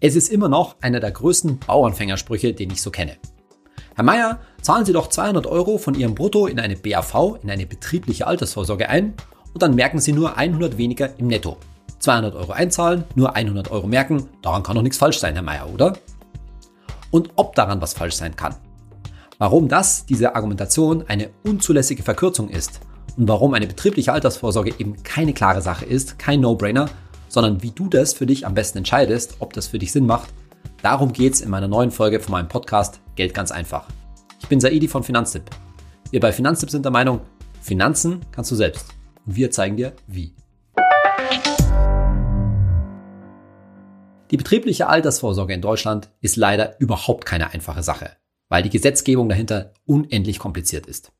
Es ist immer noch einer der größten Bauernfängersprüche, den ich so kenne. Herr Meier, zahlen Sie doch 200 Euro von Ihrem Brutto in eine BAV, in eine betriebliche Altersvorsorge ein und dann merken Sie nur 100 weniger im Netto. 200 Euro einzahlen, nur 100 Euro merken, daran kann doch nichts falsch sein, Herr Meier, oder? Und ob daran was falsch sein kann. Warum das, diese Argumentation, eine unzulässige Verkürzung ist und warum eine betriebliche Altersvorsorge eben keine klare Sache ist, kein No-Brainer, sondern wie du das für dich am besten entscheidest, ob das für dich Sinn macht. Darum geht's in meiner neuen Folge von meinem Podcast Geld ganz einfach. Ich bin Saidi von Finanztipp. Wir bei Finanztipp sind der Meinung, Finanzen kannst du selbst. Und wir zeigen dir wie. Die betriebliche Altersvorsorge in Deutschland ist leider überhaupt keine einfache Sache, weil die Gesetzgebung dahinter unendlich kompliziert ist.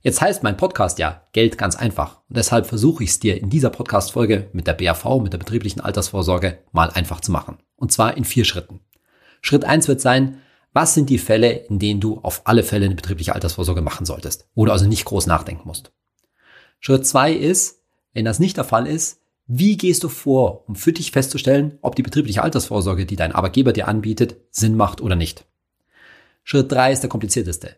Jetzt heißt mein Podcast ja Geld ganz einfach. Und deshalb versuche ich es dir in dieser Podcast-Folge mit der BAV, mit der betrieblichen Altersvorsorge, mal einfach zu machen. Und zwar in vier Schritten. Schritt eins wird sein, was sind die Fälle, in denen du auf alle Fälle eine betriebliche Altersvorsorge machen solltest, wo du also nicht groß nachdenken musst. Schritt zwei ist, wenn das nicht der Fall ist, wie gehst du vor, um für dich festzustellen, ob die betriebliche Altersvorsorge, die dein Arbeitgeber dir anbietet, Sinn macht oder nicht? Schritt drei ist der komplizierteste.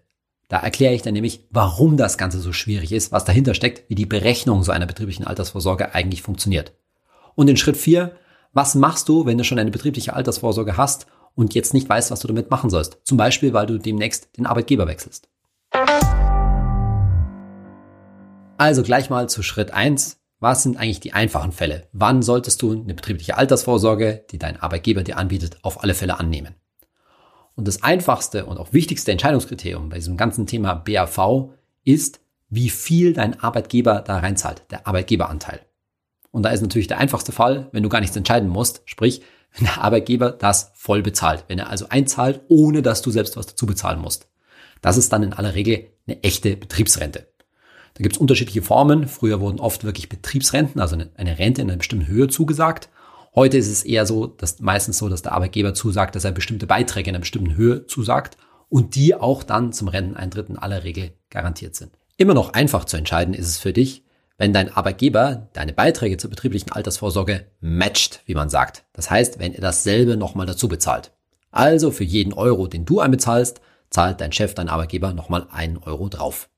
Da erkläre ich dann nämlich, warum das Ganze so schwierig ist, was dahinter steckt, wie die Berechnung so einer betrieblichen Altersvorsorge eigentlich funktioniert. Und in Schritt 4, was machst du, wenn du schon eine betriebliche Altersvorsorge hast und jetzt nicht weißt, was du damit machen sollst? Zum Beispiel, weil du demnächst den Arbeitgeber wechselst. Also gleich mal zu Schritt 1. Was sind eigentlich die einfachen Fälle? Wann solltest du eine betriebliche Altersvorsorge, die dein Arbeitgeber dir anbietet, auf alle Fälle annehmen? Und das einfachste und auch wichtigste Entscheidungskriterium bei diesem ganzen Thema BAV ist, wie viel dein Arbeitgeber da reinzahlt, der Arbeitgeberanteil. Und da ist natürlich der einfachste Fall, wenn du gar nichts entscheiden musst, sprich, wenn der Arbeitgeber das voll bezahlt, wenn er also einzahlt, ohne dass du selbst was dazu bezahlen musst. Das ist dann in aller Regel eine echte Betriebsrente. Da gibt es unterschiedliche Formen. Früher wurden oft wirklich Betriebsrenten, also eine Rente in einer bestimmten Höhe zugesagt. Heute ist es eher so, dass meistens so, dass der Arbeitgeber zusagt, dass er bestimmte Beiträge in einer bestimmten Höhe zusagt und die auch dann zum Renteneintritt in aller Regel garantiert sind. Immer noch einfach zu entscheiden ist es für dich, wenn dein Arbeitgeber deine Beiträge zur betrieblichen Altersvorsorge matcht, wie man sagt. Das heißt, wenn er dasselbe nochmal dazu bezahlt. Also für jeden Euro, den du einbezahlst, zahlt dein Chef, dein Arbeitgeber nochmal einen Euro drauf.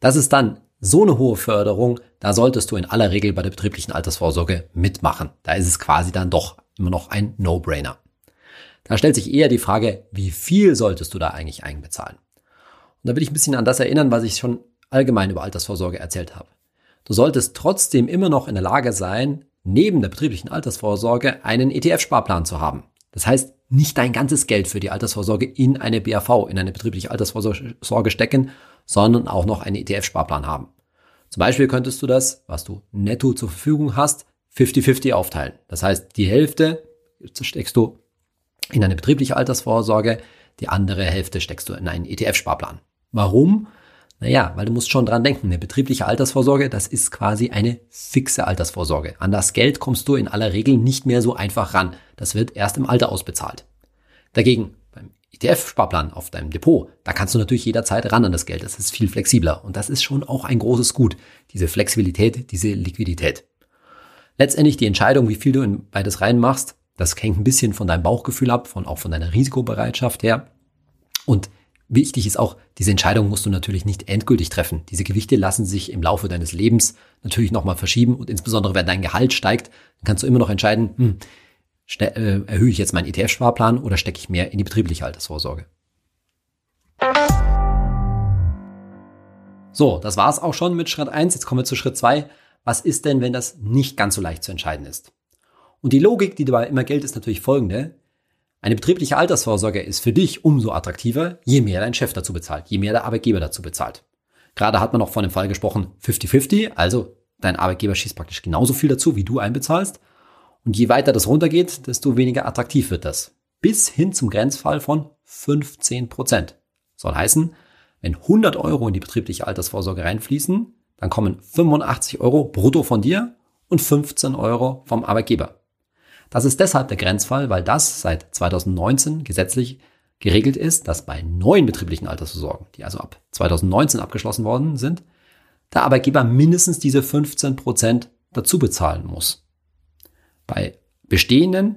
Das ist dann so eine hohe Förderung, da solltest du in aller Regel bei der betrieblichen Altersvorsorge mitmachen. Da ist es quasi dann doch immer noch ein No-Brainer. Da stellt sich eher die Frage, wie viel solltest du da eigentlich einbezahlen? Und da will ich ein bisschen an das erinnern, was ich schon allgemein über Altersvorsorge erzählt habe. Du solltest trotzdem immer noch in der Lage sein, neben der betrieblichen Altersvorsorge einen ETF-Sparplan zu haben. Das heißt, nicht dein ganzes Geld für die Altersvorsorge in eine BAV, in eine betriebliche Altersvorsorge stecken, sondern auch noch einen ETF-Sparplan haben. Zum Beispiel könntest du das, was du netto zur Verfügung hast, 50-50 aufteilen. Das heißt, die Hälfte steckst du in eine betriebliche Altersvorsorge, die andere Hälfte steckst du in einen ETF-Sparplan. Warum? Naja, weil du musst schon dran denken, eine betriebliche Altersvorsorge, das ist quasi eine fixe Altersvorsorge. An das Geld kommst du in aller Regel nicht mehr so einfach ran. Das wird erst im Alter ausbezahlt. Dagegen ETF-Sparplan auf deinem Depot, da kannst du natürlich jederzeit ran an das Geld. Das ist viel flexibler. Und das ist schon auch ein großes Gut. Diese Flexibilität, diese Liquidität. Letztendlich die Entscheidung, wie viel du in beides reinmachst, das hängt ein bisschen von deinem Bauchgefühl ab, von, auch von deiner Risikobereitschaft her. Und wichtig ist auch, diese Entscheidung musst du natürlich nicht endgültig treffen. Diese Gewichte lassen sich im Laufe deines Lebens natürlich nochmal verschieben und insbesondere wenn dein Gehalt steigt, dann kannst du immer noch entscheiden, hm, äh, erhöhe ich jetzt meinen ETF-Sparplan oder stecke ich mehr in die betriebliche Altersvorsorge? So, das war's auch schon mit Schritt eins. Jetzt kommen wir zu Schritt zwei. Was ist denn, wenn das nicht ganz so leicht zu entscheiden ist? Und die Logik, die dabei immer gilt, ist natürlich folgende. Eine betriebliche Altersvorsorge ist für dich umso attraktiver, je mehr dein Chef dazu bezahlt, je mehr der Arbeitgeber dazu bezahlt. Gerade hat man noch von dem Fall gesprochen 50-50, also dein Arbeitgeber schießt praktisch genauso viel dazu, wie du einbezahlst. Und je weiter das runtergeht, desto weniger attraktiv wird das. Bis hin zum Grenzfall von 15 Prozent. Soll heißen, wenn 100 Euro in die betriebliche Altersvorsorge reinfließen, dann kommen 85 Euro brutto von dir und 15 Euro vom Arbeitgeber. Das ist deshalb der Grenzfall, weil das seit 2019 gesetzlich geregelt ist, dass bei neuen betrieblichen Altersvorsorgen, die also ab 2019 abgeschlossen worden sind, der Arbeitgeber mindestens diese 15 Prozent dazu bezahlen muss. Bei bestehenden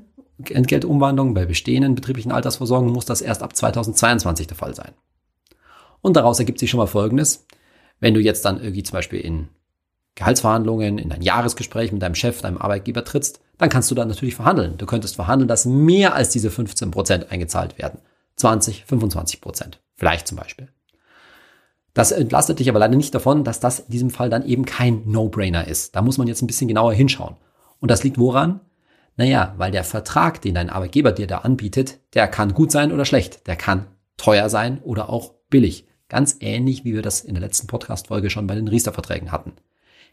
Entgeltumwandlung bei bestehenden betrieblichen Altersvorsorgen muss das erst ab 2022 der Fall sein. Und daraus ergibt sich schon mal Folgendes. Wenn du jetzt dann irgendwie zum Beispiel in Gehaltsverhandlungen, in ein Jahresgespräch mit deinem Chef, deinem Arbeitgeber trittst, dann kannst du dann natürlich verhandeln. Du könntest verhandeln, dass mehr als diese 15 Prozent eingezahlt werden. 20, 25 Prozent. Vielleicht zum Beispiel. Das entlastet dich aber leider nicht davon, dass das in diesem Fall dann eben kein No-Brainer ist. Da muss man jetzt ein bisschen genauer hinschauen. Und das liegt woran? Naja, weil der Vertrag, den dein Arbeitgeber dir da anbietet, der kann gut sein oder schlecht. Der kann teuer sein oder auch billig. Ganz ähnlich, wie wir das in der letzten Podcast-Folge schon bei den Riester-Verträgen hatten.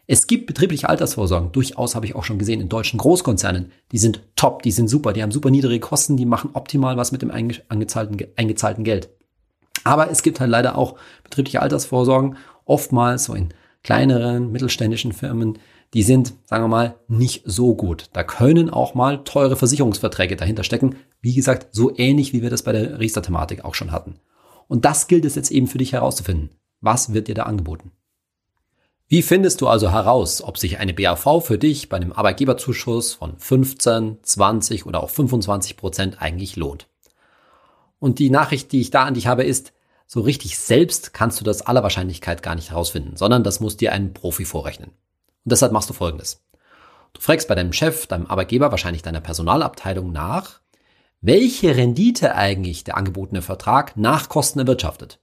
Es gibt betriebliche Altersvorsorgen, durchaus habe ich auch schon gesehen in deutschen Großkonzernen. Die sind top, die sind super, die haben super niedrige Kosten, die machen optimal was mit dem eingezahlten, eingezahlten Geld. Aber es gibt halt leider auch betriebliche Altersvorsorgen, oftmals so in kleineren, mittelständischen Firmen, die sind, sagen wir mal, nicht so gut. Da können auch mal teure Versicherungsverträge dahinter stecken. Wie gesagt, so ähnlich wie wir das bei der Riester-Thematik auch schon hatten. Und das gilt es jetzt eben für dich herauszufinden. Was wird dir da angeboten? Wie findest du also heraus, ob sich eine BAV für dich bei einem Arbeitgeberzuschuss von 15, 20 oder auch 25 Prozent eigentlich lohnt? Und die Nachricht, die ich da an dich habe, ist, so richtig selbst kannst du das aller Wahrscheinlichkeit gar nicht herausfinden, sondern das muss dir ein Profi vorrechnen. Und deshalb machst du Folgendes. Du fragst bei deinem Chef, deinem Arbeitgeber, wahrscheinlich deiner Personalabteilung nach, welche Rendite eigentlich der angebotene Vertrag nach Kosten erwirtschaftet.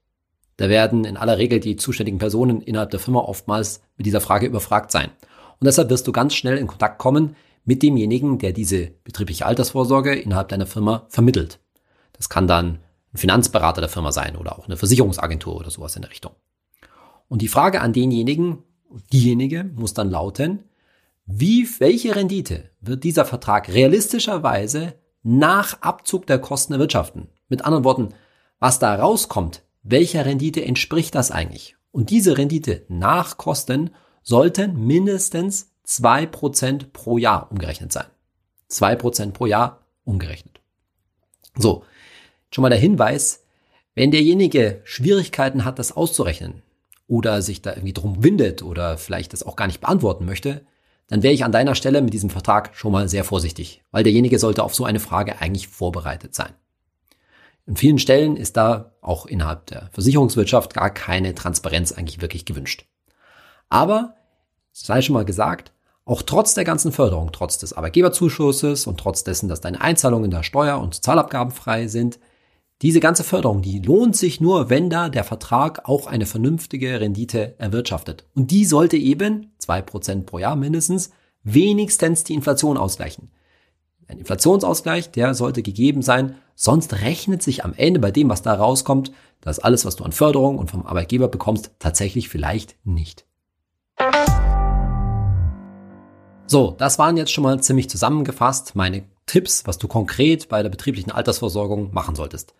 Da werden in aller Regel die zuständigen Personen innerhalb der Firma oftmals mit dieser Frage überfragt sein. Und deshalb wirst du ganz schnell in Kontakt kommen mit demjenigen, der diese betriebliche Altersvorsorge innerhalb deiner Firma vermittelt. Das kann dann ein Finanzberater der Firma sein oder auch eine Versicherungsagentur oder sowas in der Richtung. Und die Frage an denjenigen, diejenige muss dann lauten, wie, welche Rendite wird dieser Vertrag realistischerweise nach Abzug der Kosten erwirtschaften? Mit anderen Worten, was da rauskommt, welcher Rendite entspricht das eigentlich? Und diese Rendite nach Kosten sollten mindestens zwei Prozent pro Jahr umgerechnet sein. Zwei Prozent pro Jahr umgerechnet. So, schon mal der Hinweis, wenn derjenige Schwierigkeiten hat, das auszurechnen oder sich da irgendwie drum windet oder vielleicht das auch gar nicht beantworten möchte, dann wäre ich an deiner Stelle mit diesem Vertrag schon mal sehr vorsichtig, weil derjenige sollte auf so eine Frage eigentlich vorbereitet sein. In vielen Stellen ist da auch innerhalb der Versicherungswirtschaft gar keine Transparenz eigentlich wirklich gewünscht. Aber, sei schon mal gesagt, auch trotz der ganzen Förderung, trotz des Arbeitgeberzuschusses und trotz dessen, dass deine Einzahlungen der Steuer- und Zahlabgaben frei sind, diese ganze Förderung, die lohnt sich nur, wenn da der Vertrag auch eine vernünftige Rendite erwirtschaftet. Und die sollte eben, zwei Prozent pro Jahr mindestens, wenigstens die Inflation ausgleichen. Ein Inflationsausgleich, der sollte gegeben sein, sonst rechnet sich am Ende bei dem, was da rauskommt, dass alles, was du an Förderung und vom Arbeitgeber bekommst, tatsächlich vielleicht nicht. So, das waren jetzt schon mal ziemlich zusammengefasst meine Tipps, was du konkret bei der betrieblichen Altersversorgung machen solltest.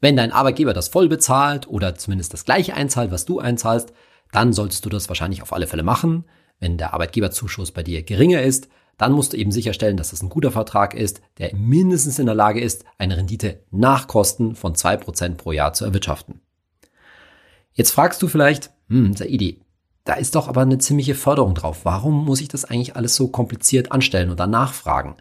Wenn dein Arbeitgeber das voll bezahlt oder zumindest das gleiche einzahlt, was du einzahlst, dann solltest du das wahrscheinlich auf alle Fälle machen. Wenn der Arbeitgeberzuschuss bei dir geringer ist, dann musst du eben sicherstellen, dass das ein guter Vertrag ist, der mindestens in der Lage ist, eine Rendite nach Kosten von zwei Prozent pro Jahr zu erwirtschaften. Jetzt fragst du vielleicht, hm, Saidi, da ist doch aber eine ziemliche Förderung drauf. Warum muss ich das eigentlich alles so kompliziert anstellen oder nachfragen?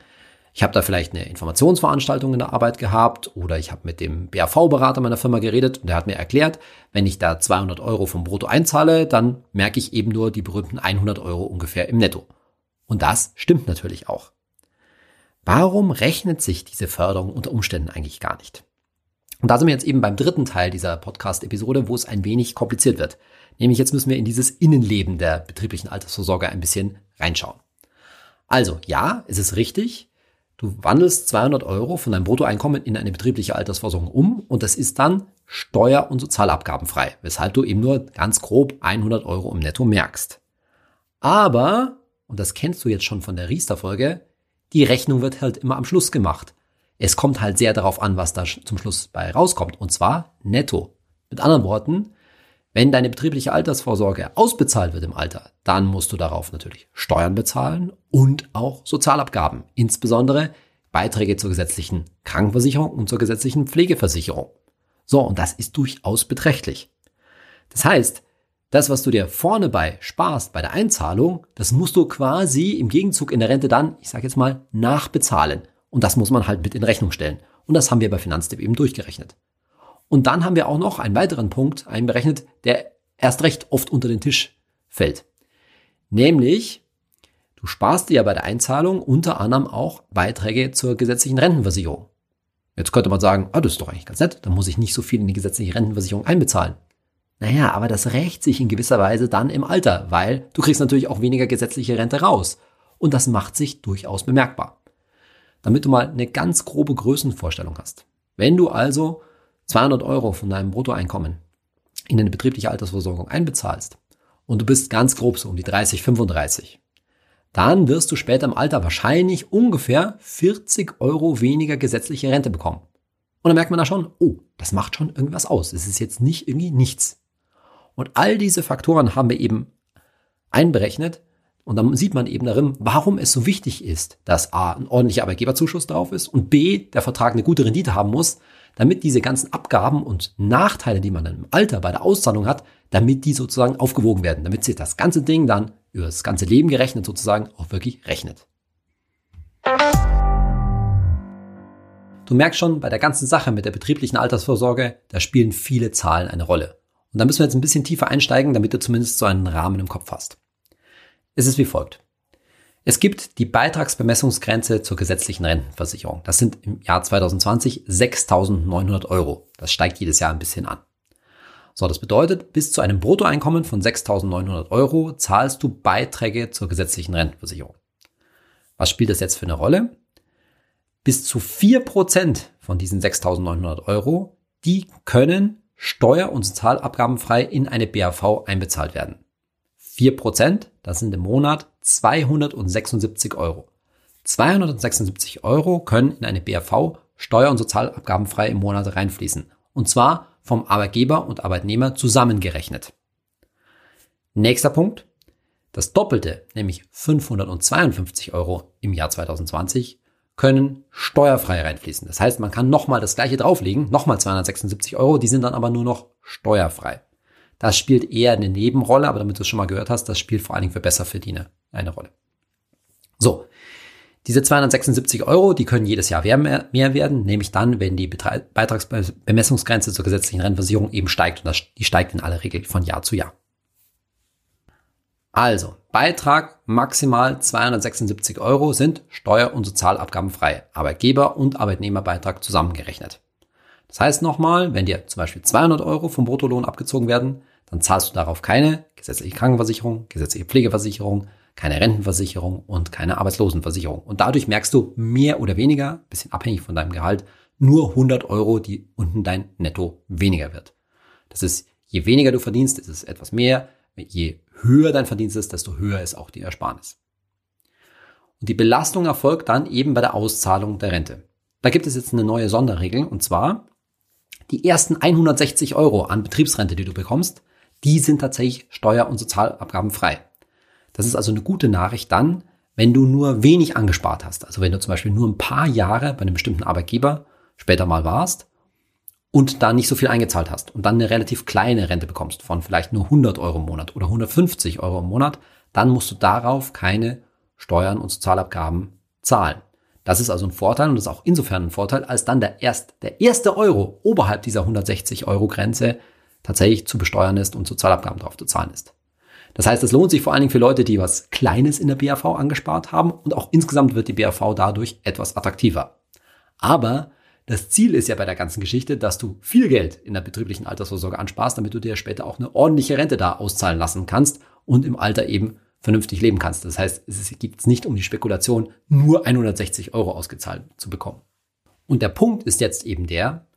Ich habe da vielleicht eine Informationsveranstaltung in der Arbeit gehabt oder ich habe mit dem BAV-Berater meiner Firma geredet und der hat mir erklärt, wenn ich da 200 Euro vom Brutto einzahle, dann merke ich eben nur die berühmten 100 Euro ungefähr im Netto. Und das stimmt natürlich auch. Warum rechnet sich diese Förderung unter Umständen eigentlich gar nicht? Und da sind wir jetzt eben beim dritten Teil dieser Podcast-Episode, wo es ein wenig kompliziert wird. Nämlich jetzt müssen wir in dieses Innenleben der betrieblichen Altersvorsorge ein bisschen reinschauen. Also ja, es ist richtig. Du wandelst 200 Euro von deinem Bruttoeinkommen in eine betriebliche Altersvorsorge um und das ist dann steuer- und sozialabgabenfrei, weshalb du eben nur ganz grob 100 Euro im Netto merkst. Aber und das kennst du jetzt schon von der Riester-Folge, die Rechnung wird halt immer am Schluss gemacht. Es kommt halt sehr darauf an, was da zum Schluss bei rauskommt, und zwar netto. Mit anderen Worten, wenn deine betriebliche Altersvorsorge ausbezahlt wird im Alter, dann musst du darauf natürlich Steuern bezahlen und auch Sozialabgaben, insbesondere Beiträge zur gesetzlichen Krankenversicherung und zur gesetzlichen Pflegeversicherung. So, und das ist durchaus beträchtlich. Das heißt, das, was du dir vorne bei sparst, bei der Einzahlung, das musst du quasi im Gegenzug in der Rente dann, ich sage jetzt mal, nachbezahlen. Und das muss man halt mit in Rechnung stellen. Und das haben wir bei Finanztipp eben durchgerechnet. Und dann haben wir auch noch einen weiteren Punkt einberechnet, der erst recht oft unter den Tisch fällt. Nämlich, du sparst dir ja bei der Einzahlung unter anderem auch Beiträge zur gesetzlichen Rentenversicherung. Jetzt könnte man sagen, ah, das ist doch eigentlich ganz nett, dann muss ich nicht so viel in die gesetzliche Rentenversicherung einbezahlen. Naja, aber das rächt sich in gewisser Weise dann im Alter, weil du kriegst natürlich auch weniger gesetzliche Rente raus. Und das macht sich durchaus bemerkbar. Damit du mal eine ganz grobe Größenvorstellung hast. Wenn du also 200 Euro von deinem Bruttoeinkommen in eine betriebliche Altersversorgung einbezahlst und du bist ganz grob so um die 30, 35, dann wirst du später im Alter wahrscheinlich ungefähr 40 Euro weniger gesetzliche Rente bekommen. Und dann merkt man da schon, oh, das macht schon irgendwas aus. Es ist jetzt nicht irgendwie nichts. Und all diese Faktoren haben wir eben einberechnet. Und dann sieht man eben darin, warum es so wichtig ist, dass A, ein ordentlicher Arbeitgeberzuschuss drauf ist und B, der Vertrag eine gute Rendite haben muss, damit diese ganzen Abgaben und Nachteile, die man dann im Alter bei der Auszahlung hat, damit die sozusagen aufgewogen werden, damit sich das ganze Ding dann über das ganze Leben gerechnet sozusagen auch wirklich rechnet. Du merkst schon, bei der ganzen Sache mit der betrieblichen Altersvorsorge, da spielen viele Zahlen eine Rolle. Und da müssen wir jetzt ein bisschen tiefer einsteigen, damit du zumindest so einen Rahmen im Kopf hast. Es ist wie folgt. Es gibt die Beitragsbemessungsgrenze zur gesetzlichen Rentenversicherung. Das sind im Jahr 2020 6.900 Euro. Das steigt jedes Jahr ein bisschen an. So, das bedeutet, bis zu einem Bruttoeinkommen von 6.900 Euro zahlst du Beiträge zur gesetzlichen Rentenversicherung. Was spielt das jetzt für eine Rolle? Bis zu 4% von diesen 6.900 Euro, die können steuer- und sozialabgabenfrei in eine BAV einbezahlt werden. 4%, das sind im Monat 276 Euro. 276 Euro können in eine BAV steuer- und sozialabgabenfrei im Monat reinfließen. Und zwar vom Arbeitgeber und Arbeitnehmer zusammengerechnet. Nächster Punkt. Das Doppelte, nämlich 552 Euro im Jahr 2020, können steuerfrei reinfließen. Das heißt, man kann nochmal das gleiche drauflegen, nochmal 276 Euro, die sind dann aber nur noch steuerfrei. Das spielt eher eine Nebenrolle, aber damit du es schon mal gehört hast, das spielt vor allen Dingen für Besserverdiener eine Rolle. So, diese 276 Euro, die können jedes Jahr mehr, werden, nämlich dann, wenn die Beitragsbemessungsgrenze zur gesetzlichen Rentenversicherung eben steigt und das, die steigt in aller Regel von Jahr zu Jahr. Also, Beitrag maximal 276 Euro sind steuer- und sozialabgabenfrei, Arbeitgeber- und Arbeitnehmerbeitrag zusammengerechnet. Das heißt nochmal, wenn dir zum Beispiel 200 Euro vom Bruttolohn abgezogen werden, dann zahlst du darauf keine gesetzliche Krankenversicherung, gesetzliche Pflegeversicherung, keine Rentenversicherung und keine Arbeitslosenversicherung. Und dadurch merkst du mehr oder weniger, bisschen abhängig von deinem Gehalt, nur 100 Euro, die unten dein Netto weniger wird. Das ist, je weniger du verdienst, ist es etwas mehr. Je höher dein Verdienst ist, desto höher ist auch die Ersparnis. Und die Belastung erfolgt dann eben bei der Auszahlung der Rente. Da gibt es jetzt eine neue Sonderregel und zwar die ersten 160 Euro an Betriebsrente, die du bekommst, die sind tatsächlich steuer- und sozialabgabenfrei. Das ist also eine gute Nachricht dann, wenn du nur wenig angespart hast. Also wenn du zum Beispiel nur ein paar Jahre bei einem bestimmten Arbeitgeber später mal warst und da nicht so viel eingezahlt hast und dann eine relativ kleine Rente bekommst von vielleicht nur 100 Euro im Monat oder 150 Euro im Monat, dann musst du darauf keine Steuern und Sozialabgaben zahlen. Das ist also ein Vorteil und das ist auch insofern ein Vorteil, als dann der, erst, der erste Euro oberhalb dieser 160 Euro Grenze tatsächlich zu besteuern ist und Sozialabgaben drauf zu zahlen ist. Das heißt, es lohnt sich vor allen Dingen für Leute, die was Kleines in der BAV angespart haben und auch insgesamt wird die BAV dadurch etwas attraktiver. Aber das Ziel ist ja bei der ganzen Geschichte, dass du viel Geld in der betrieblichen Altersvorsorge ansparst, damit du dir später auch eine ordentliche Rente da auszahlen lassen kannst und im Alter eben vernünftig leben kannst. Das heißt, es geht nicht um die Spekulation, nur 160 Euro ausgezahlt zu bekommen. Und der Punkt ist jetzt eben der,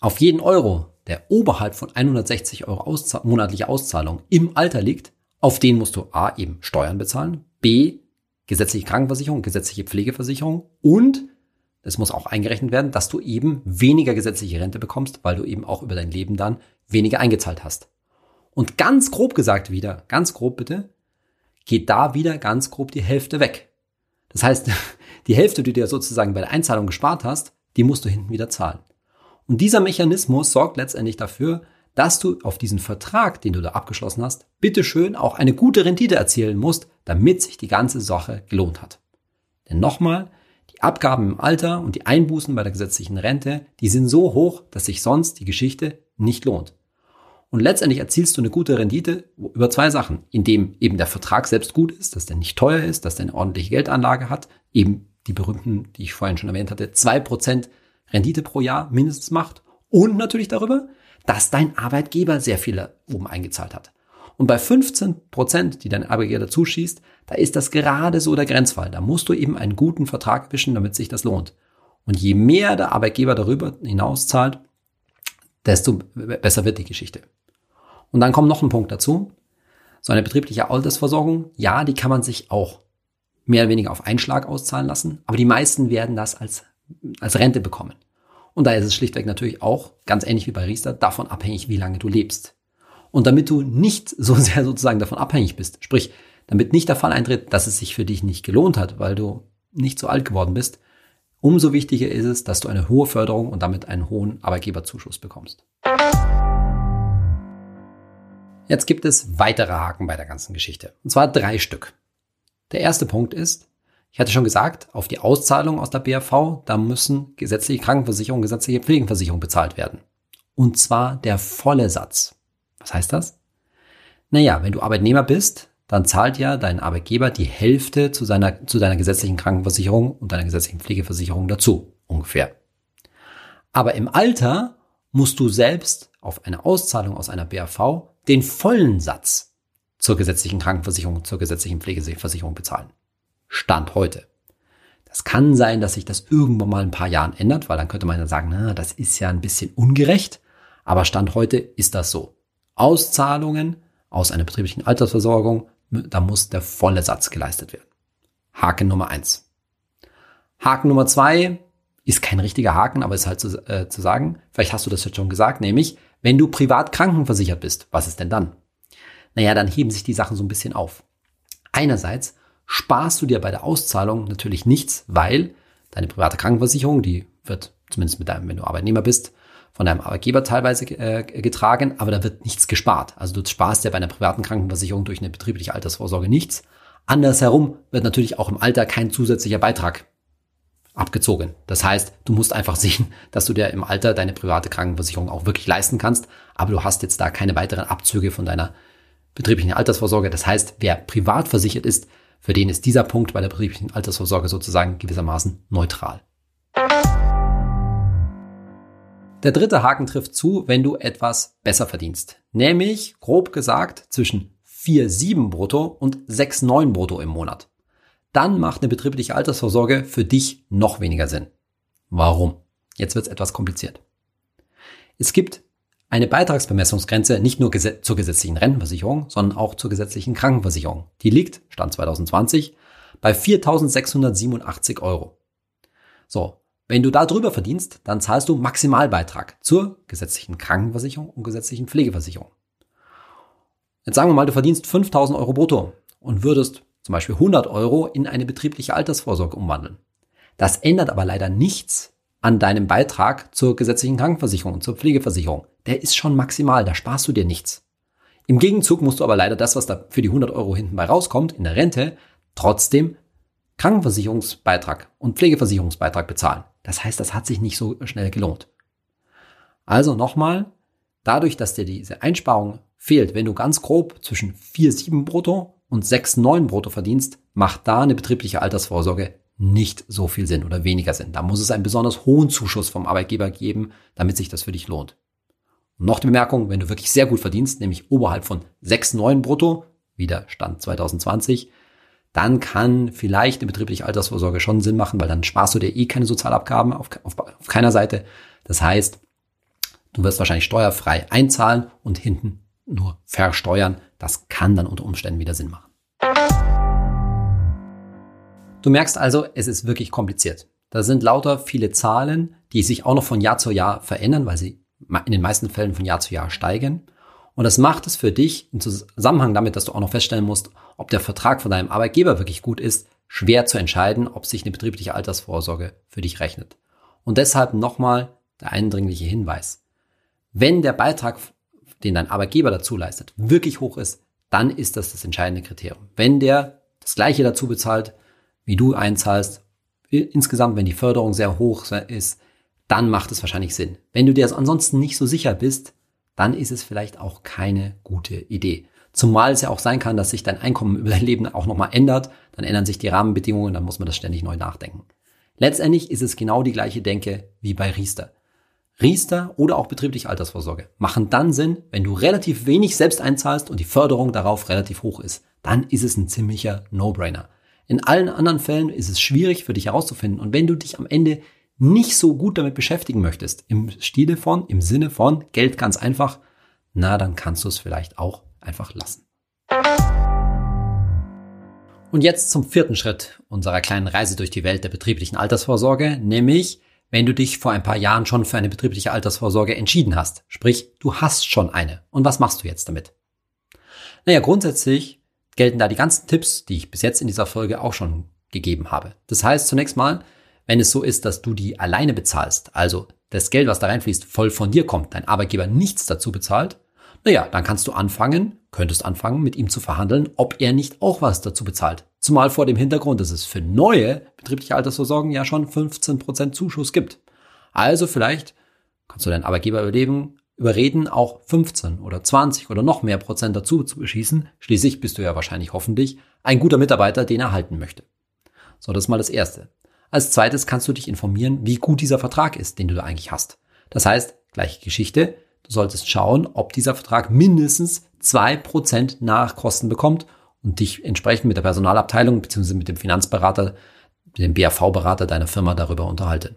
auf jeden Euro, der oberhalb von 160 Euro Auszahl monatliche Auszahlung im Alter liegt, auf den musst du A eben Steuern bezahlen, B gesetzliche Krankenversicherung, gesetzliche Pflegeversicherung und es muss auch eingerechnet werden, dass du eben weniger gesetzliche Rente bekommst, weil du eben auch über dein Leben dann weniger eingezahlt hast. Und ganz grob gesagt wieder, ganz grob bitte, geht da wieder ganz grob die Hälfte weg. Das heißt, die Hälfte, die du dir sozusagen bei der Einzahlung gespart hast, die musst du hinten wieder zahlen. Und dieser Mechanismus sorgt letztendlich dafür, dass du auf diesen Vertrag, den du da abgeschlossen hast, bitteschön auch eine gute Rendite erzielen musst, damit sich die ganze Sache gelohnt hat. Denn nochmal, die Abgaben im Alter und die Einbußen bei der gesetzlichen Rente, die sind so hoch, dass sich sonst die Geschichte nicht lohnt. Und letztendlich erzielst du eine gute Rendite über zwei Sachen, indem eben der Vertrag selbst gut ist, dass der nicht teuer ist, dass der eine ordentliche Geldanlage hat, eben die berühmten, die ich vorhin schon erwähnt hatte, zwei Prozent Rendite pro Jahr mindestens macht und natürlich darüber, dass dein Arbeitgeber sehr viele oben eingezahlt hat. Und bei 15 Prozent, die dein Arbeitgeber dazu schießt, da ist das gerade so der Grenzfall. Da musst du eben einen guten Vertrag erwischen, damit sich das lohnt. Und je mehr der Arbeitgeber darüber hinaus zahlt, desto besser wird die Geschichte. Und dann kommt noch ein Punkt dazu. So eine betriebliche Altersversorgung, ja, die kann man sich auch mehr oder weniger auf Einschlag auszahlen lassen, aber die meisten werden das als, als Rente bekommen. Und da ist es schlichtweg natürlich auch, ganz ähnlich wie bei Riester, davon abhängig, wie lange du lebst. Und damit du nicht so sehr sozusagen davon abhängig bist, sprich, damit nicht der Fall eintritt, dass es sich für dich nicht gelohnt hat, weil du nicht so alt geworden bist, umso wichtiger ist es, dass du eine hohe Förderung und damit einen hohen Arbeitgeberzuschuss bekommst. Jetzt gibt es weitere Haken bei der ganzen Geschichte. Und zwar drei Stück. Der erste Punkt ist, ich hatte schon gesagt, auf die Auszahlung aus der BAV, da müssen gesetzliche Krankenversicherung, gesetzliche Pflegenversicherung bezahlt werden. Und zwar der volle Satz. Was heißt das? Naja, wenn du Arbeitnehmer bist, dann zahlt ja dein Arbeitgeber die Hälfte zu, seiner, zu deiner gesetzlichen Krankenversicherung und deiner gesetzlichen Pflegeversicherung dazu, ungefähr. Aber im Alter musst du selbst auf eine Auszahlung aus einer BAV den vollen Satz zur gesetzlichen Krankenversicherung, zur gesetzlichen Pflegeversicherung bezahlen. Stand heute. Das kann sein, dass sich das irgendwann mal ein paar Jahren ändert, weil dann könnte man ja sagen, na, das ist ja ein bisschen ungerecht. Aber Stand heute ist das so. Auszahlungen aus einer betrieblichen Altersversorgung, da muss der volle Satz geleistet werden. Haken Nummer eins. Haken Nummer zwei ist kein richtiger Haken, aber ist halt zu, äh, zu sagen, vielleicht hast du das jetzt schon gesagt, nämlich, wenn du privat krankenversichert bist, was ist denn dann? Naja, dann heben sich die Sachen so ein bisschen auf. Einerseits sparst du dir bei der Auszahlung natürlich nichts, weil deine private Krankenversicherung, die wird zumindest mit deinem, wenn du Arbeitnehmer bist, von deinem Arbeitgeber teilweise äh, getragen, aber da wird nichts gespart. Also du sparst ja bei einer privaten Krankenversicherung durch eine betriebliche Altersvorsorge nichts. Andersherum wird natürlich auch im Alter kein zusätzlicher Beitrag abgezogen. Das heißt, du musst einfach sehen, dass du dir im Alter deine private Krankenversicherung auch wirklich leisten kannst, aber du hast jetzt da keine weiteren Abzüge von deiner betrieblichen Altersvorsorge. Das heißt, wer privat versichert ist, für den ist dieser Punkt bei der betrieblichen Altersvorsorge sozusagen gewissermaßen neutral. Der dritte Haken trifft zu, wenn du etwas besser verdienst. Nämlich, grob gesagt, zwischen 4,7 brutto und 6,9 brutto im Monat dann macht eine betriebliche Altersvorsorge für dich noch weniger Sinn. Warum? Jetzt wird es etwas kompliziert. Es gibt eine Beitragsbemessungsgrenze nicht nur ges zur gesetzlichen Rentenversicherung, sondern auch zur gesetzlichen Krankenversicherung. Die liegt, Stand 2020, bei 4.687 Euro. So, wenn du da drüber verdienst, dann zahlst du Maximalbeitrag zur gesetzlichen Krankenversicherung und gesetzlichen Pflegeversicherung. Jetzt sagen wir mal, du verdienst 5.000 Euro brutto und würdest zum Beispiel 100 Euro, in eine betriebliche Altersvorsorge umwandeln. Das ändert aber leider nichts an deinem Beitrag zur gesetzlichen Krankenversicherung und zur Pflegeversicherung. Der ist schon maximal, da sparst du dir nichts. Im Gegenzug musst du aber leider das, was da für die 100 Euro hinten bei rauskommt, in der Rente, trotzdem Krankenversicherungsbeitrag und Pflegeversicherungsbeitrag bezahlen. Das heißt, das hat sich nicht so schnell gelohnt. Also nochmal, dadurch, dass dir diese Einsparung fehlt, wenn du ganz grob zwischen 4,7 brutto und 6,9 brutto verdienst, macht da eine betriebliche Altersvorsorge nicht so viel Sinn oder weniger Sinn. Da muss es einen besonders hohen Zuschuss vom Arbeitgeber geben, damit sich das für dich lohnt. Und noch die Bemerkung, wenn du wirklich sehr gut verdienst, nämlich oberhalb von 6,9 brutto, wieder Stand 2020, dann kann vielleicht eine betriebliche Altersvorsorge schon Sinn machen, weil dann sparst du dir eh keine Sozialabgaben auf, auf, auf keiner Seite. Das heißt, du wirst wahrscheinlich steuerfrei einzahlen und hinten nur versteuern. Das kann dann unter Umständen wieder Sinn machen. Du merkst also, es ist wirklich kompliziert. Da sind lauter viele Zahlen, die sich auch noch von Jahr zu Jahr verändern, weil sie in den meisten Fällen von Jahr zu Jahr steigen. Und das macht es für dich im Zusammenhang damit, dass du auch noch feststellen musst, ob der Vertrag von deinem Arbeitgeber wirklich gut ist, schwer zu entscheiden, ob sich eine betriebliche Altersvorsorge für dich rechnet. Und deshalb nochmal der eindringliche Hinweis. Wenn der Beitrag den dein Arbeitgeber dazu leistet, wirklich hoch ist, dann ist das das entscheidende Kriterium. Wenn der das gleiche dazu bezahlt, wie du einzahlst, insgesamt, wenn die Förderung sehr hoch ist, dann macht es wahrscheinlich Sinn. Wenn du dir ansonsten nicht so sicher bist, dann ist es vielleicht auch keine gute Idee. Zumal es ja auch sein kann, dass sich dein Einkommen über dein Leben auch nochmal ändert, dann ändern sich die Rahmenbedingungen, dann muss man das ständig neu nachdenken. Letztendlich ist es genau die gleiche Denke wie bei Riester. Riester oder auch betriebliche Altersvorsorge machen dann Sinn, wenn du relativ wenig selbst einzahlst und die Förderung darauf relativ hoch ist. Dann ist es ein ziemlicher No-Brainer. In allen anderen Fällen ist es schwierig für dich herauszufinden. Und wenn du dich am Ende nicht so gut damit beschäftigen möchtest, im Stile von, im Sinne von Geld ganz einfach, na, dann kannst du es vielleicht auch einfach lassen. Und jetzt zum vierten Schritt unserer kleinen Reise durch die Welt der betrieblichen Altersvorsorge, nämlich wenn du dich vor ein paar Jahren schon für eine betriebliche Altersvorsorge entschieden hast. Sprich, du hast schon eine. Und was machst du jetzt damit? Naja, grundsätzlich gelten da die ganzen Tipps, die ich bis jetzt in dieser Folge auch schon gegeben habe. Das heißt zunächst mal, wenn es so ist, dass du die alleine bezahlst, also das Geld, was da reinfließt, voll von dir kommt, dein Arbeitgeber nichts dazu bezahlt, naja, dann kannst du anfangen, könntest anfangen, mit ihm zu verhandeln, ob er nicht auch was dazu bezahlt. Zumal vor dem Hintergrund, dass es für neue betriebliche Altersvorsorgen ja schon 15% Zuschuss gibt. Also vielleicht kannst du deinen Arbeitgeber überleben, überreden, auch 15 oder 20 oder noch mehr Prozent dazu zu beschießen. Schließlich bist du ja wahrscheinlich hoffentlich ein guter Mitarbeiter, den er halten möchte. So, das ist mal das Erste. Als zweites kannst du dich informieren, wie gut dieser Vertrag ist, den du da eigentlich hast. Das heißt, gleiche Geschichte, Du solltest schauen, ob dieser Vertrag mindestens zwei Prozent Nachkosten bekommt und dich entsprechend mit der Personalabteilung bzw. mit dem Finanzberater, dem BAV-Berater deiner Firma darüber unterhalten.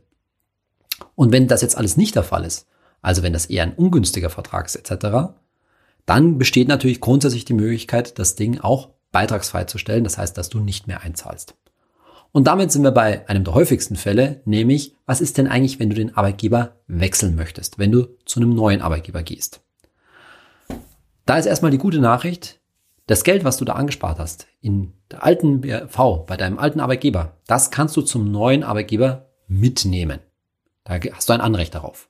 Und wenn das jetzt alles nicht der Fall ist, also wenn das eher ein ungünstiger Vertrag ist etc., dann besteht natürlich grundsätzlich die Möglichkeit, das Ding auch beitragsfrei zu stellen. Das heißt, dass du nicht mehr einzahlst. Und damit sind wir bei einem der häufigsten Fälle, nämlich, was ist denn eigentlich, wenn du den Arbeitgeber wechseln möchtest, wenn du zu einem neuen Arbeitgeber gehst? Da ist erstmal die gute Nachricht, das Geld, was du da angespart hast in der alten BV, bei deinem alten Arbeitgeber, das kannst du zum neuen Arbeitgeber mitnehmen. Da hast du ein Anrecht darauf.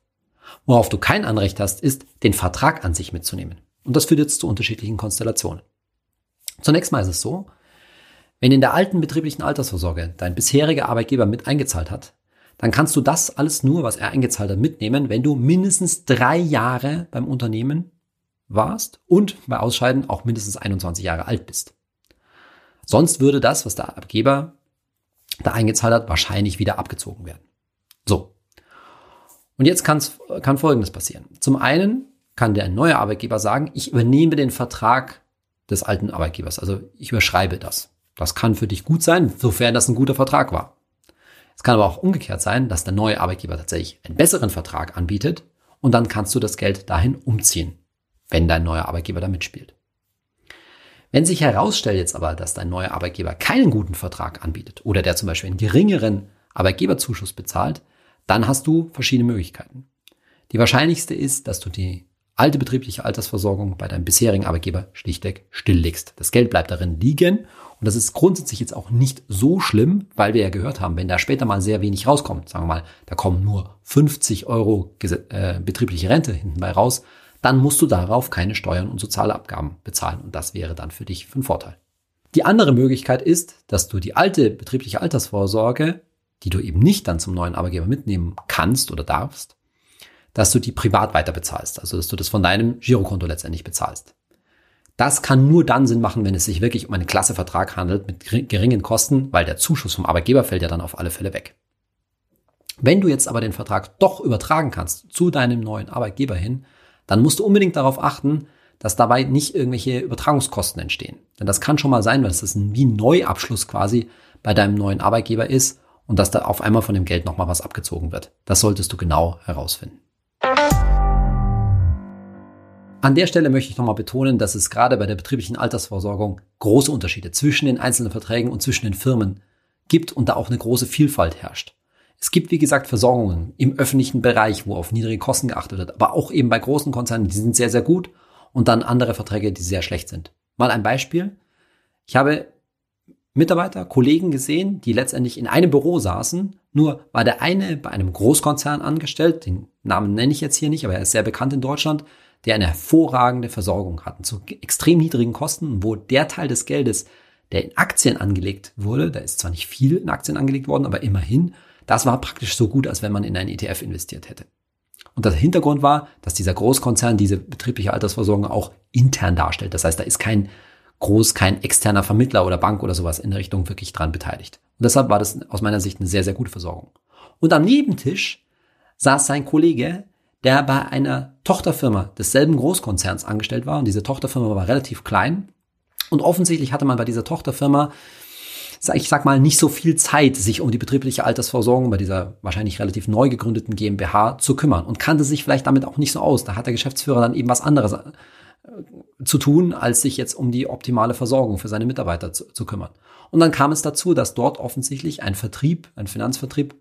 Worauf du kein Anrecht hast, ist, den Vertrag an sich mitzunehmen. Und das führt jetzt zu unterschiedlichen Konstellationen. Zunächst mal ist es so, wenn in der alten betrieblichen Altersvorsorge dein bisheriger Arbeitgeber mit eingezahlt hat, dann kannst du das alles nur, was er eingezahlt hat, mitnehmen, wenn du mindestens drei Jahre beim Unternehmen warst und bei Ausscheiden auch mindestens 21 Jahre alt bist. Sonst würde das, was der Arbeitgeber da eingezahlt hat, wahrscheinlich wieder abgezogen werden. So. Und jetzt kann Folgendes passieren. Zum einen kann der neue Arbeitgeber sagen, ich übernehme den Vertrag des alten Arbeitgebers. Also ich überschreibe das. Das kann für dich gut sein, sofern das ein guter Vertrag war. Es kann aber auch umgekehrt sein, dass der neue Arbeitgeber tatsächlich einen besseren Vertrag anbietet und dann kannst du das Geld dahin umziehen, wenn dein neuer Arbeitgeber da mitspielt. Wenn sich herausstellt jetzt aber, dass dein neuer Arbeitgeber keinen guten Vertrag anbietet oder der zum Beispiel einen geringeren Arbeitgeberzuschuss bezahlt, dann hast du verschiedene Möglichkeiten. Die wahrscheinlichste ist, dass du die alte betriebliche Altersversorgung bei deinem bisherigen Arbeitgeber schlichtweg stilllegst. Das Geld bleibt darin liegen und das ist grundsätzlich jetzt auch nicht so schlimm, weil wir ja gehört haben, wenn da später mal sehr wenig rauskommt, sagen wir mal, da kommen nur 50 Euro äh, betriebliche Rente hinten bei raus, dann musst du darauf keine Steuern und soziale Abgaben bezahlen. Und das wäre dann für dich ein Vorteil. Die andere Möglichkeit ist, dass du die alte betriebliche Altersvorsorge, die du eben nicht dann zum neuen Arbeitgeber mitnehmen kannst oder darfst, dass du die privat weiter bezahlst. Also, dass du das von deinem Girokonto letztendlich bezahlst. Das kann nur dann Sinn machen, wenn es sich wirklich um einen Klassevertrag handelt mit geringen Kosten, weil der Zuschuss vom Arbeitgeber fällt ja dann auf alle Fälle weg. Wenn du jetzt aber den Vertrag doch übertragen kannst zu deinem neuen Arbeitgeber hin, dann musst du unbedingt darauf achten, dass dabei nicht irgendwelche Übertragungskosten entstehen. Denn das kann schon mal sein, weil es ein wie Neuabschluss quasi bei deinem neuen Arbeitgeber ist und dass da auf einmal von dem Geld nochmal was abgezogen wird. Das solltest du genau herausfinden. An der Stelle möchte ich nochmal betonen, dass es gerade bei der betrieblichen Altersversorgung große Unterschiede zwischen den einzelnen Verträgen und zwischen den Firmen gibt und da auch eine große Vielfalt herrscht. Es gibt, wie gesagt, Versorgungen im öffentlichen Bereich, wo auf niedrige Kosten geachtet wird, aber auch eben bei großen Konzernen, die sind sehr, sehr gut und dann andere Verträge, die sehr schlecht sind. Mal ein Beispiel. Ich habe Mitarbeiter, Kollegen gesehen, die letztendlich in einem Büro saßen, nur war der eine bei einem Großkonzern angestellt, den Namen nenne ich jetzt hier nicht, aber er ist sehr bekannt in Deutschland, der eine hervorragende Versorgung hatten zu extrem niedrigen Kosten, wo der Teil des Geldes, der in Aktien angelegt wurde, da ist zwar nicht viel in Aktien angelegt worden, aber immerhin, das war praktisch so gut, als wenn man in einen ETF investiert hätte. Und der Hintergrund war, dass dieser Großkonzern diese betriebliche Altersversorgung auch intern darstellt. Das heißt, da ist kein groß, kein externer Vermittler oder Bank oder sowas in der Richtung wirklich dran beteiligt. Und deshalb war das aus meiner Sicht eine sehr, sehr gute Versorgung. Und am Nebentisch saß sein Kollege, der bei einer Tochterfirma desselben Großkonzerns angestellt war. Und diese Tochterfirma war relativ klein. Und offensichtlich hatte man bei dieser Tochterfirma ich sag mal, nicht so viel Zeit, sich um die betriebliche Altersversorgung bei dieser wahrscheinlich relativ neu gegründeten GmbH zu kümmern und kannte sich vielleicht damit auch nicht so aus. Da hat der Geschäftsführer dann eben was anderes äh, zu tun, als sich jetzt um die optimale Versorgung für seine Mitarbeiter zu, zu kümmern. Und dann kam es dazu, dass dort offensichtlich ein Vertrieb, ein Finanzvertrieb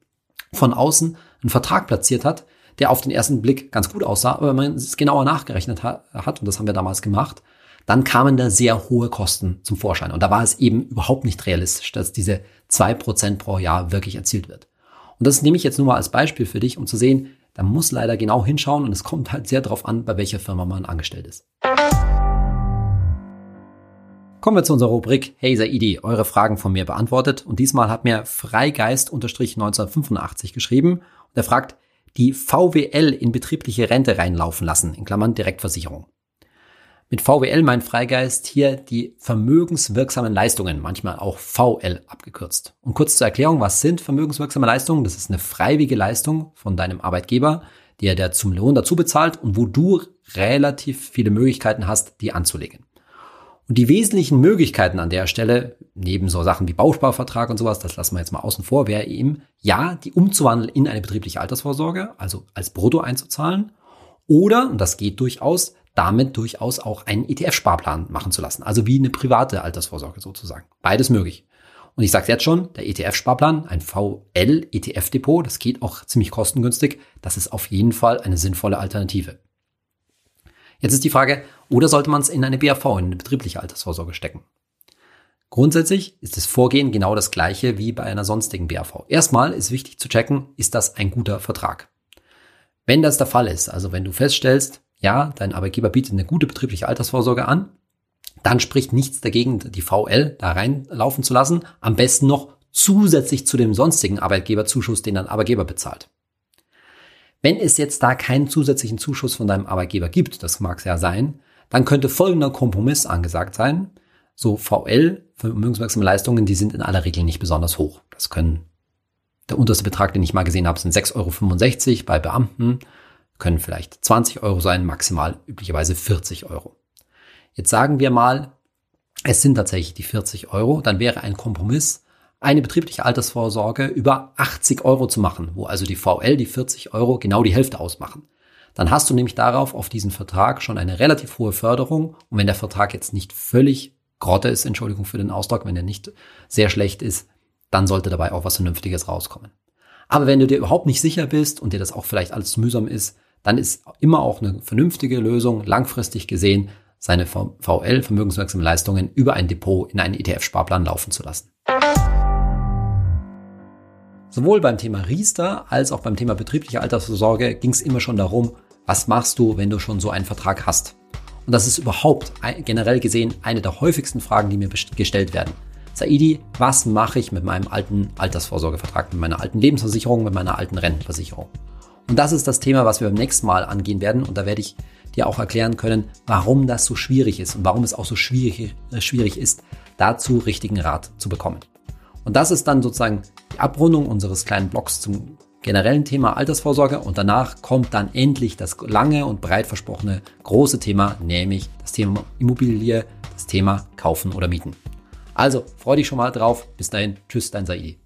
von außen einen Vertrag platziert hat, der auf den ersten Blick ganz gut aussah, aber wenn man es genauer nachgerechnet hat, und das haben wir damals gemacht, dann kamen da sehr hohe Kosten zum Vorschein. Und da war es eben überhaupt nicht realistisch, dass diese zwei Prozent pro Jahr wirklich erzielt wird. Und das nehme ich jetzt nur mal als Beispiel für dich, um zu sehen, da muss leider genau hinschauen und es kommt halt sehr darauf an, bei welcher Firma man angestellt ist. Kommen wir zu unserer Rubrik Hey Saidi, eure Fragen von mir beantwortet. Und diesmal hat mir Freigeist-1985 geschrieben und er fragt, die VWL in betriebliche Rente reinlaufen lassen, in Klammern Direktversicherung. Mit VWL meint Freigeist hier die vermögenswirksamen Leistungen, manchmal auch VL abgekürzt. Und kurz zur Erklärung, was sind vermögenswirksame Leistungen? Das ist eine freiwillige Leistung von deinem Arbeitgeber, die er der zum Lohn dazu bezahlt und wo du relativ viele Möglichkeiten hast, die anzulegen. Und die wesentlichen Möglichkeiten an der Stelle, neben so Sachen wie Bausparvertrag und sowas, das lassen wir jetzt mal außen vor, wäre eben, ja, die umzuwandeln in eine betriebliche Altersvorsorge, also als Brutto einzuzahlen, oder, und das geht durchaus, damit durchaus auch einen ETF-Sparplan machen zu lassen. Also wie eine private Altersvorsorge sozusagen. Beides möglich. Und ich sage jetzt schon, der ETF-Sparplan, ein VL-ETF-Depot, das geht auch ziemlich kostengünstig. Das ist auf jeden Fall eine sinnvolle Alternative. Jetzt ist die Frage, oder sollte man es in eine BAV, in eine betriebliche Altersvorsorge stecken? Grundsätzlich ist das Vorgehen genau das gleiche wie bei einer sonstigen BAV. Erstmal ist wichtig zu checken, ist das ein guter Vertrag? Wenn das der Fall ist, also wenn du feststellst, ja, dein Arbeitgeber bietet eine gute betriebliche Altersvorsorge an, dann spricht nichts dagegen, die VL da reinlaufen zu lassen. Am besten noch zusätzlich zu dem sonstigen Arbeitgeberzuschuss, den dein Arbeitgeber bezahlt. Wenn es jetzt da keinen zusätzlichen Zuschuss von deinem Arbeitgeber gibt, das mag es ja sein, dann könnte folgender Kompromiss angesagt sein. So VL, vermögenswirksame Leistungen, die sind in aller Regel nicht besonders hoch. Das können, der unterste Betrag, den ich mal gesehen habe, sind 6,65 Euro bei Beamten können vielleicht 20 Euro sein, maximal üblicherweise 40 Euro. Jetzt sagen wir mal, es sind tatsächlich die 40 Euro, dann wäre ein Kompromiss, eine betriebliche Altersvorsorge über 80 Euro zu machen, wo also die VL, die 40 Euro, genau die Hälfte ausmachen. Dann hast du nämlich darauf auf diesen Vertrag schon eine relativ hohe Förderung. Und wenn der Vertrag jetzt nicht völlig Grotte ist, Entschuldigung für den Ausdruck, wenn er nicht sehr schlecht ist, dann sollte dabei auch was Vernünftiges rauskommen. Aber wenn du dir überhaupt nicht sicher bist und dir das auch vielleicht alles mühsam ist, dann ist immer auch eine vernünftige Lösung, langfristig gesehen, seine VL, vermögenswirksame Leistungen, über ein Depot in einen ETF-Sparplan laufen zu lassen. Sowohl beim Thema Riester als auch beim Thema betriebliche Altersvorsorge ging es immer schon darum, was machst du, wenn du schon so einen Vertrag hast? Und das ist überhaupt generell gesehen eine der häufigsten Fragen, die mir gestellt werden. Saidi, was mache ich mit meinem alten Altersvorsorgevertrag, mit meiner alten Lebensversicherung, mit meiner alten Rentenversicherung? Und das ist das Thema, was wir beim nächsten Mal angehen werden. Und da werde ich dir auch erklären können, warum das so schwierig ist und warum es auch so schwierig, äh, schwierig ist, dazu richtigen Rat zu bekommen. Und das ist dann sozusagen die Abrundung unseres kleinen Blogs zum generellen Thema Altersvorsorge und danach kommt dann endlich das lange und breit versprochene große Thema, nämlich das Thema Immobilie, das Thema Kaufen oder Mieten. Also, freu dich schon mal drauf. Bis dahin, tschüss, dein Saidi.